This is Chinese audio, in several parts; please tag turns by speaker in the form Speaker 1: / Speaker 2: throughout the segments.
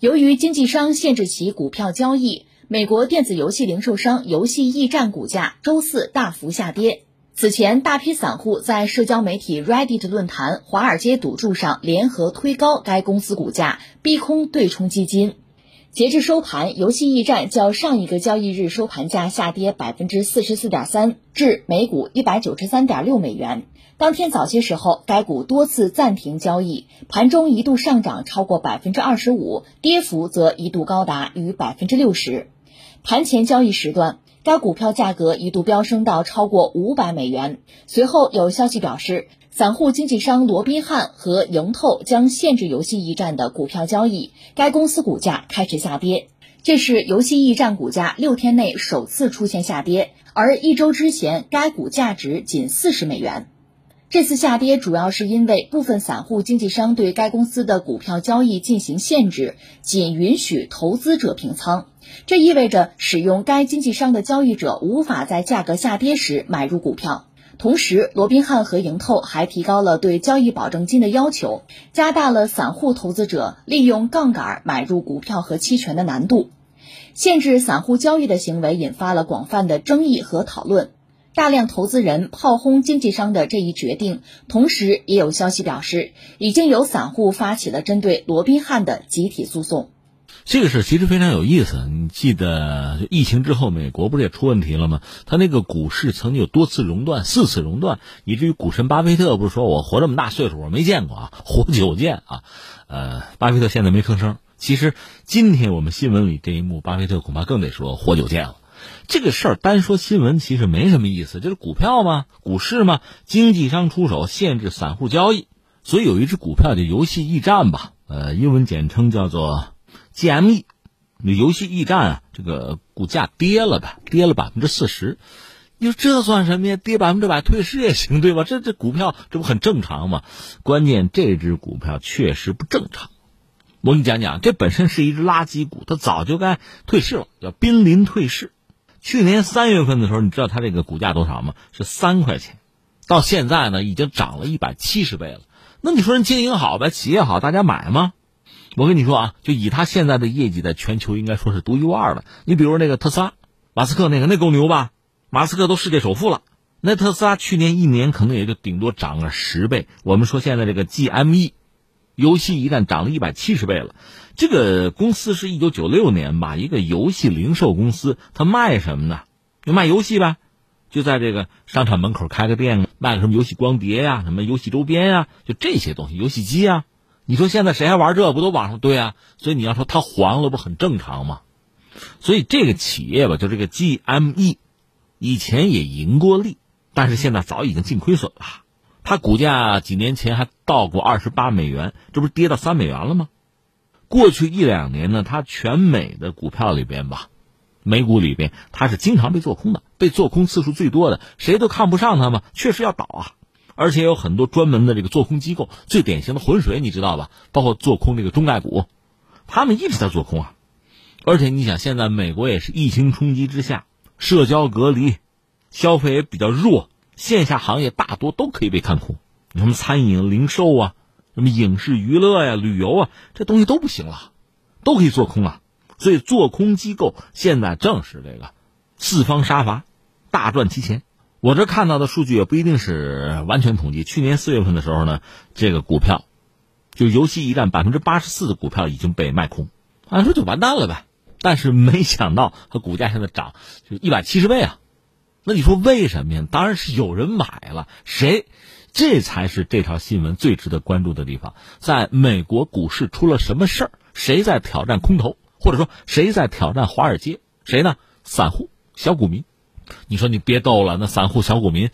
Speaker 1: 由于经纪商限制其股票交易，美国电子游戏零售商游戏驿站股价周四大幅下跌。此前，大批散户在社交媒体 Reddit 论坛“华尔街赌注”上联合推高该公司股价，逼空对冲基金。截至收盘，游戏驿站较上一个交易日收盘价下跌百分之四十四点三，至每股一百九十三点六美元。当天早些时候，该股多次暂停交易，盘中一度上涨超过百分之二十五，跌幅则一度高达逾百分之六十。盘前交易时段，该股票价格一度飙升到超过五百美元。随后有消息表示，散户经纪商罗宾汉和盈透将限制游戏驿站的股票交易，该公司股价开始下跌。这是游戏驿站股价六天内首次出现下跌，而一周之前该股价值仅四十美元。这次下跌主要是因为部分散户经纪商对该公司的股票交易进行限制，仅允许投资者平仓。这意味着使用该经纪商的交易者无法在价格下跌时买入股票。同时，罗宾汉和盈透还提高了对交易保证金的要求，加大了散户投资者利用杠杆买入股票和期权的难度。限制散户交易的行为引发了广泛的争议和讨论。大量投资人炮轰经纪商的这一决定，同时也有消息表示，已经有散户发起了针对罗宾汉的集体诉讼。
Speaker 2: 这个事其实非常有意思。你记得疫情之后，美国不是也出问题了吗？他那个股市曾经有多次熔断，四次熔断，以至于股神巴菲特不是说我活这么大岁数，我没见过啊，活久见啊。呃，巴菲特现在没吭声。其实今天我们新闻里这一幕，巴菲特恐怕更得说活久见了。这个事儿单说新闻其实没什么意思，就是股票嘛，股市嘛，经纪商出手限制散户交易，所以有一只股票叫游戏驿站吧，呃，英文简称叫做 GME，那游戏驿站啊，这个股价跌了吧，跌了百分之四十，你说这算什么呀？跌百分之百退市也行对吧？这这股票这不很正常吗？关键这只股票确实不正常，我给你讲讲，这本身是一只垃圾股，它早就该退市了，要濒临退市。去年三月份的时候，你知道它这个股价多少吗？是三块钱，到现在呢，已经涨了一百七十倍了。那你说人经营好呗，企业好，大家买吗？我跟你说啊，就以他现在的业绩，在全球应该说是独一无二的。你比如那个特斯拉，马斯克那个，那够牛吧？马斯克都世界首富了，那特斯拉去年一年可能也就顶多涨了十倍。我们说现在这个 GME。游戏一旦涨了一百七十倍了，这个公司是一九九六年吧，一个游戏零售公司，它卖什么呢？就卖游戏呗，就在这个商场门口开个店，卖个什么游戏光碟呀，什么游戏周边呀，就这些东西，游戏机啊。你说现在谁还玩这？不都网上对啊？所以你要说它黄了，不很正常吗？所以这个企业吧，就这个 GME，以前也盈过利，但是现在早已经净亏损了。它股价几年前还到过二十八美元，这不是跌到三美元了吗？过去一两年呢，它全美的股票里边吧，美股里边它是经常被做空的，被做空次数最多的，谁都看不上它嘛，确实要倒啊！而且有很多专门的这个做空机构，最典型的浑水你知道吧？包括做空这个中概股，他们一直在做空啊！而且你想，现在美国也是疫情冲击之下，社交隔离，消费也比较弱。线下行业大多都可以被看空，什么餐饮、零售啊，什么影视娱乐呀、旅游啊，这东西都不行了，都可以做空啊。所以做空机构现在正是这个四方杀伐，大赚其钱。我这看到的数据也不一定是完全统计。去年四月份的时候呢，这个股票就游戏驿站百分之八十四的股票已经被卖空，按说就完蛋了呗。但是没想到它股价现在涨就一百七十倍啊。那你说为什么呀？当然是有人买了，谁？这才是这条新闻最值得关注的地方。在美国股市出了什么事儿？谁在挑战空头？或者说谁在挑战华尔街？谁呢？散户、小股民。你说你别逗了，那散户、小股民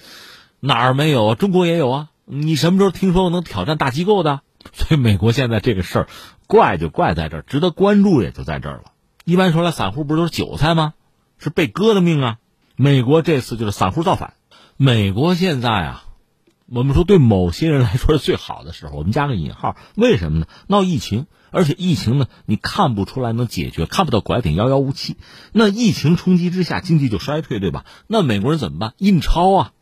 Speaker 2: 哪儿没有啊？中国也有啊。你什么时候听说过能挑战大机构的？所以美国现在这个事儿怪就怪在这儿，值得关注也就在这儿了。一般说来，散户不都是韭菜吗？是被割的命啊。美国这次就是散户造反。美国现在啊，我们说对某些人来说是最好的时候，我们加个引号。为什么呢？闹疫情，而且疫情呢，你看不出来能解决，看不到拐点，遥遥无期。那疫情冲击之下，经济就衰退，对吧？那美国人怎么办？印钞啊，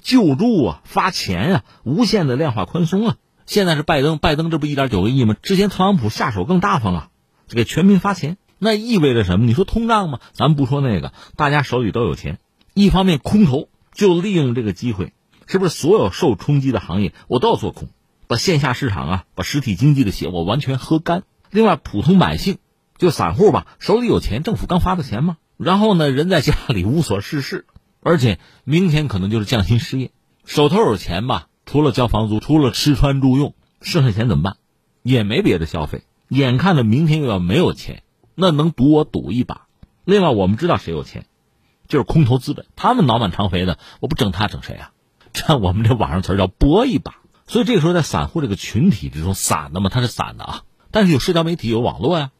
Speaker 2: 救助啊，发钱啊，无限的量化宽松啊。现在是拜登，拜登这不一点九个亿吗？之前特朗普下手更大方啊。给全民发钱，那意味着什么？你说通胀吗？咱们不说那个，大家手里都有钱。一方面，空头就利用这个机会，是不是所有受冲击的行业我都要做空，把线下市场啊，把实体经济的血我完全喝干。另外，普通百姓就散户吧，手里有钱，政府刚发的钱嘛。然后呢，人在家里无所事事，而且明天可能就是降薪失业，手头有钱吧，除了交房租，除了吃穿住用，剩下钱怎么办？也没别的消费。眼看着明天又要没有钱，那能赌我赌一把。另外，我们知道谁有钱，就是空头资本，他们脑满肠肥的，我不整他整谁啊？这我们这网上词儿叫搏一把。所以这个时候，在散户这个群体之中，散的嘛，它是散的啊。但是有社交媒体，有网络呀，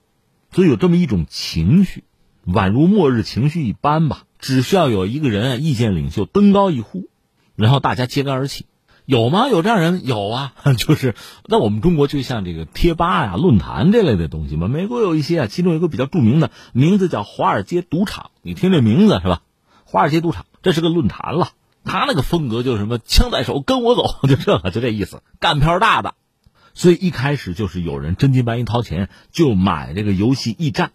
Speaker 2: 所以有这么一种情绪，宛如末日情绪一般吧。只需要有一个人意见领袖登高一呼，然后大家揭竿而起。有吗？有这样人？有啊，就是那我们中国就像这个贴吧呀、论坛这类的东西嘛。美国有一些啊，其中有一个比较著名的，名字叫华尔街赌场。你听这名字是吧？华尔街赌场，这是个论坛了。他那个风格就是什么，枪在手，跟我走，就这个，就这意思，干票大的。所以一开始就是有人真金白银掏钱就买这个游戏驿站，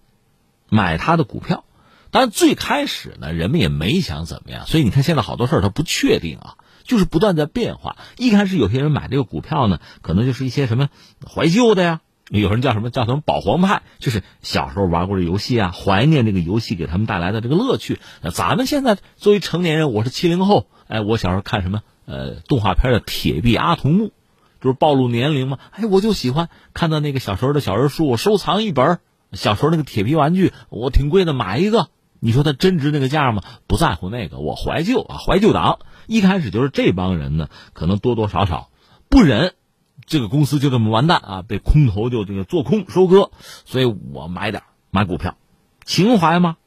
Speaker 2: 买他的股票。但最开始呢，人们也没想怎么样。所以你看，现在好多事儿他不确定啊。就是不断在变化。一开始有些人买这个股票呢，可能就是一些什么怀旧的呀，有人叫什么叫什么保皇派，就是小时候玩过这游戏啊，怀念这个游戏给他们带来的这个乐趣。那咱们现在作为成年人，我是七零后，哎，我小时候看什么呃动画片的《铁臂阿童木》，就是暴露年龄嘛。哎，我就喜欢看到那个小时候的小人书，我收藏一本。小时候那个铁皮玩具，我挺贵的，买一个。你说它真值那个价吗？不在乎那个，我怀旧啊，怀旧党。一开始就是这帮人呢，可能多多少少不忍这个公司就这么完蛋啊，被空头就这个做空收割，所以我买点买股票，情怀吗？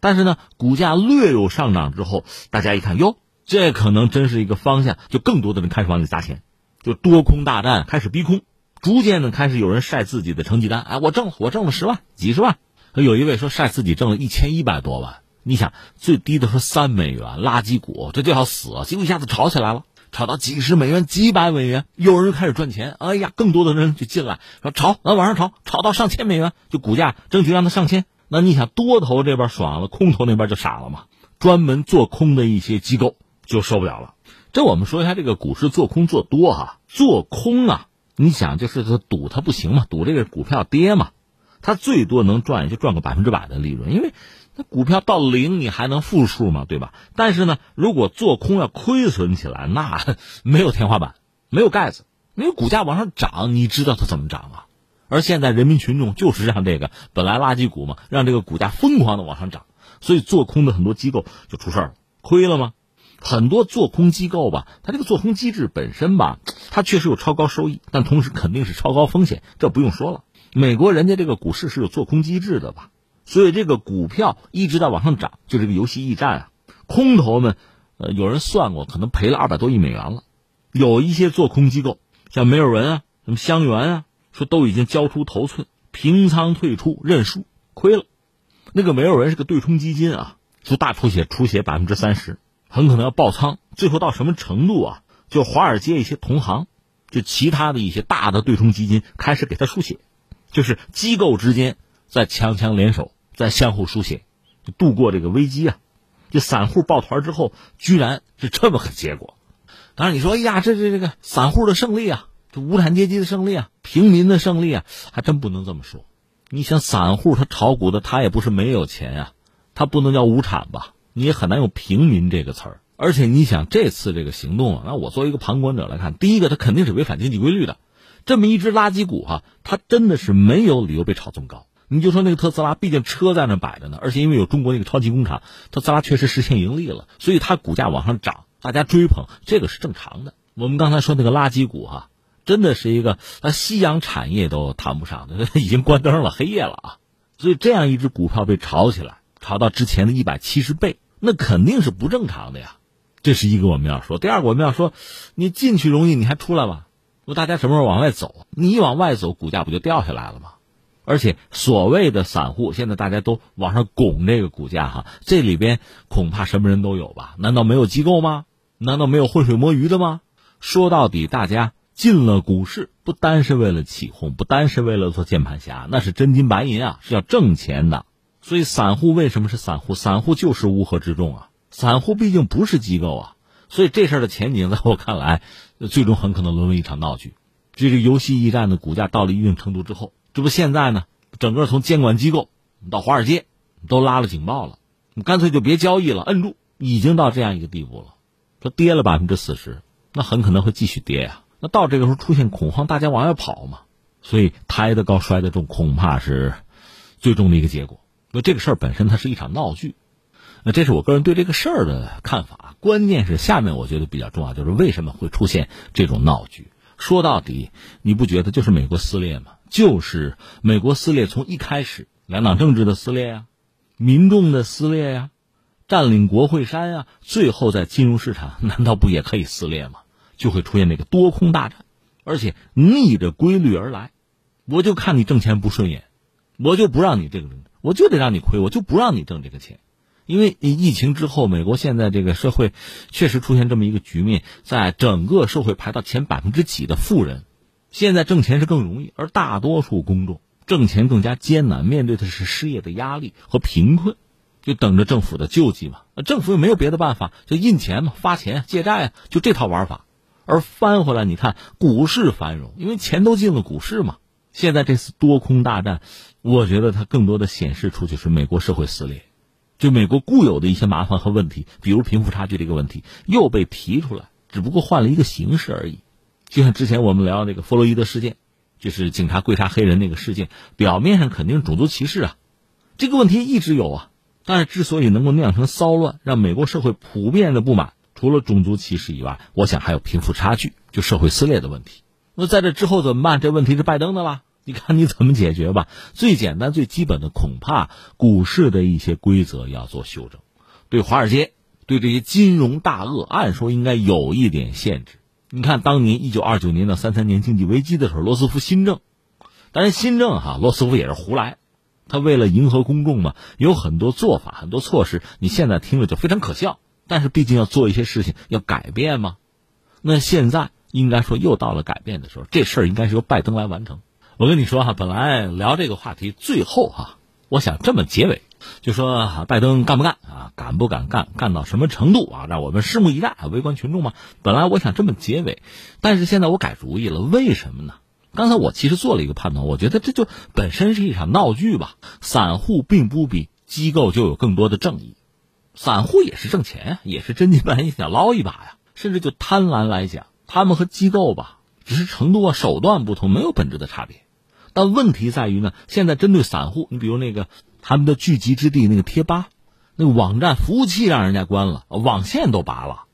Speaker 2: 但是呢，股价略有上涨之后，大家一看哟，这可能真是一个方向，就更多的人开始往里砸钱，就多空大战开始逼空，逐渐的开始有人晒自己的成绩单，哎，我挣，我挣了十万、几十万，有一位说晒自己挣了一千一百多万。你想最低的说三美元垃圾股，这就要死，结果一下子炒起来了，炒到几十美元、几百美元，有人开始赚钱，哎呀，更多的人就进来说炒，那往上炒，炒到上千美元，就股价争取让它上千。那你想多头这边爽了，空头那边就傻了嘛？专门做空的一些机构就受不了了。这我们说一下这个股市做空做多哈，做空啊，你想就是他赌它不行嘛，赌这个股票跌嘛，它最多能赚就赚个百分之百的利润，因为。那股票到零，你还能负数吗？对吧？但是呢，如果做空要亏损起来，那 没有天花板，没有盖子。因为股价往上涨，你知道它怎么涨啊？而现在人民群众就是让这个本来垃圾股嘛，让这个股价疯狂的往上涨，所以做空的很多机构就出事儿了，亏了吗？很多做空机构吧，它这个做空机制本身吧，它确实有超高收益，但同时肯定是超高风险，这不用说了。美国人家这个股市是有做空机制的吧？所以这个股票一直在往上涨，就这个游戏驿站啊，空头们，呃，有人算过，可能赔了二百多亿美元了。有一些做空机构，像梅尔文啊、什么香园啊，说都已经交出头寸，平仓退出认输，亏了。那个梅尔文是个对冲基金啊，就大出血，出血百分之三十，很可能要爆仓。最后到什么程度啊？就华尔街一些同行，就其他的一些大的对冲基金开始给他输血，就是机构之间在强强联手。在相互输血，度过这个危机啊！这散户抱团之后，居然是这么个结果。当然，你说，哎呀，这这这个散户的胜利啊，这无产阶级的胜利啊，平民的胜利啊，还真不能这么说。你想，散户他炒股的，他也不是没有钱呀，他不能叫无产吧？你也很难用平民这个词儿。而且，你想这次这个行动啊，那我作为一个旁观者来看，第一个，他肯定是违反经济规律的。这么一只垃圾股哈，它真的是没有理由被炒这么高。你就说那个特斯拉，毕竟车在那摆着呢，而且因为有中国那个超级工厂，特斯拉确实实现盈利了，所以它股价往上涨，大家追捧，这个是正常的。我们刚才说那个垃圾股哈，真的是一个，它夕阳产业都谈不上，已经关灯了，黑夜了啊。所以这样一只股票被炒起来，炒到之前的一百七十倍，那肯定是不正常的呀。这是一个我们要说。第二个我们要说，你进去容易，你还出来吗？说大家什么时候往外走？你一往外走，股价不就掉下来了吗？而且所谓的散户，现在大家都往上拱这个股价哈，这里边恐怕什么人都有吧？难道没有机构吗？难道没有浑水摸鱼的吗？说到底，大家进了股市，不单是为了起哄，不单是为了做键盘侠，那是真金白银啊，是要挣钱的。所以，散户为什么是散户？散户就是乌合之众啊！散户毕竟不是机构啊，所以这事儿的前景，在我看来，最终很可能沦为一场闹剧。这个游戏驿站的股价到了一定程度之后，这不现在呢？整个从监管机构到华尔街，都拉了警报了，你干脆就别交易了，摁住，已经到这样一个地步了。说跌了百分之四十，那很可能会继续跌呀。那到这个时候出现恐慌，大家往外跑嘛，所以抬得高摔得重，恐怕是最终的一个结果。那这个事儿本身它是一场闹剧，那这是我个人对这个事儿的看法。关键是下面我觉得比较重要，就是为什么会出现这种闹剧？说到底，你不觉得就是美国撕裂吗？就是美国撕裂，从一开始两党政治的撕裂呀，民众的撕裂呀，占领国会山呀，最后在金融市场，难道不也可以撕裂吗？就会出现那个多空大战，而且逆着规律而来。我就看你挣钱不顺眼，我就不让你这个。我就得让你亏，我就不让你挣这个钱，因为疫情之后，美国现在这个社会确实出现这么一个局面，在整个社会排到前百分之几的富人，现在挣钱是更容易，而大多数公众挣钱更加艰难，面对的是失业的压力和贫困，就等着政府的救济嘛。政府又没有别的办法，就印钱嘛，发钱借债啊，就这套玩法。而翻回来，你看股市繁荣，因为钱都进了股市嘛。现在这次多空大战。我觉得它更多的显示出就是美国社会撕裂，就美国固有的一些麻烦和问题，比如贫富差距这个问题又被提出来，只不过换了一个形式而已。就像之前我们聊那个弗洛伊德事件，就是警察跪杀黑人那个事件，表面上肯定种族歧视啊，这个问题一直有啊。但是之所以能够酿成骚乱，让美国社会普遍的不满，除了种族歧视以外，我想还有贫富差距，就社会撕裂的问题。那在这之后怎么办？这问题是拜登的了。你看你怎么解决吧？最简单、最基本的，恐怕股市的一些规则要做修正，对华尔街、对这些金融大鳄，按说应该有一点限制。你看当年一九二九年到三三年经济危机的时候，罗斯福新政，当然新政哈，罗斯福也是胡来，他为了迎合公众嘛，有很多做法、很多措施，你现在听了就非常可笑，但是毕竟要做一些事情，要改变嘛。那现在应该说又到了改变的时候，这事儿应该是由拜登来完成。我跟你说哈，本来聊这个话题，最后哈，我想这么结尾，就说拜登干不干啊，敢不敢干，干到什么程度啊，让我们拭目以待啊，围观群众嘛。本来我想这么结尾，但是现在我改主意了，为什么呢？刚才我其实做了一个判断，我觉得这就本身是一场闹剧吧。散户并不比机构就有更多的正义，散户也是挣钱呀，也是真金白银想捞一把呀。甚至就贪婪来讲，他们和机构吧，只是程度啊手段不同，没有本质的差别。但问题在于呢，现在针对散户，你比如那个他们的聚集之地那个贴吧，那个网站服务器让人家关了，网线都拔了，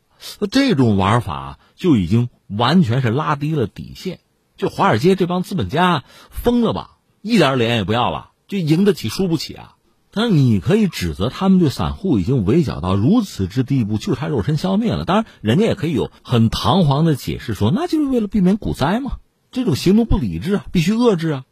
Speaker 2: 这种玩法就已经完全是拉低了底线。就华尔街这帮资本家疯了吧？一点脸也不要了，就赢得起输不起啊！但是你可以指责他们对散户已经围剿到如此之地步，就差肉身消灭了。当然，人家也可以有很堂皇的解释，说那就是为了避免股灾嘛。这种行动不理智啊，必须遏制啊！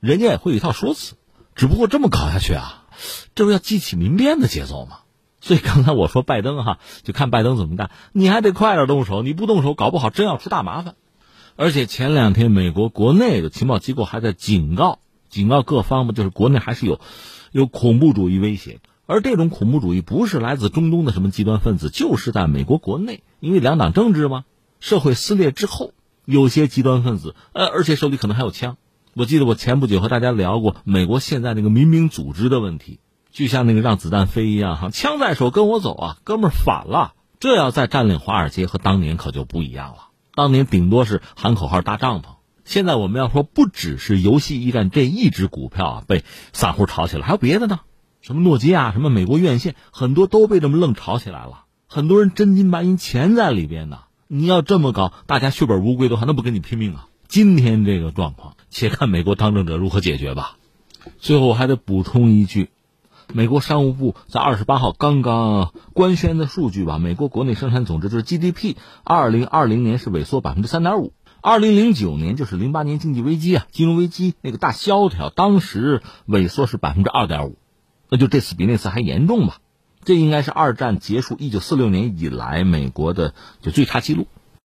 Speaker 2: 人家也会有一套说辞，只不过这么搞下去啊，这不要激起民变的节奏吗？所以刚才我说拜登哈，就看拜登怎么干，你还得快点动手，你不动手，搞不好真要出大麻烦。而且前两天美国国内的情报机构还在警告，警告各方嘛，就是国内还是有有恐怖主义威胁，而这种恐怖主义不是来自中东的什么极端分子，就是在美国国内，因为两党政治嘛，社会撕裂之后。有些极端分子，呃，而且手里可能还有枪。我记得我前不久和大家聊过美国现在那个民兵组织的问题，就像那个让子弹飞一样，哈，枪在手跟我走啊，哥们儿反了。这要再占领华尔街和当年可就不一样了。当年顶多是喊口号搭帐篷，现在我们要说不只是游戏驿站这一只股票啊被散户炒起来，还有别的呢，什么诺基亚、什么美国院线，很多都被这么愣炒起来了。很多人真金白银钱在里边呢。你要这么搞，大家血本无归的话，那不跟你拼命啊？今天这个状况，且看美国当政者如何解决吧。最后我还得补充一句，美国商务部在二十八号刚刚官宣的数据吧，美国国内生产总值就是 GDP，二零二零年是萎缩百分之三点五，二零零九年就是零八年经济危机啊，金融危机那个大萧条，当时萎缩是百分之二点五，那就这次比那次还严重吧。这应该是二战结束一九四六年以来美国的就最差记录。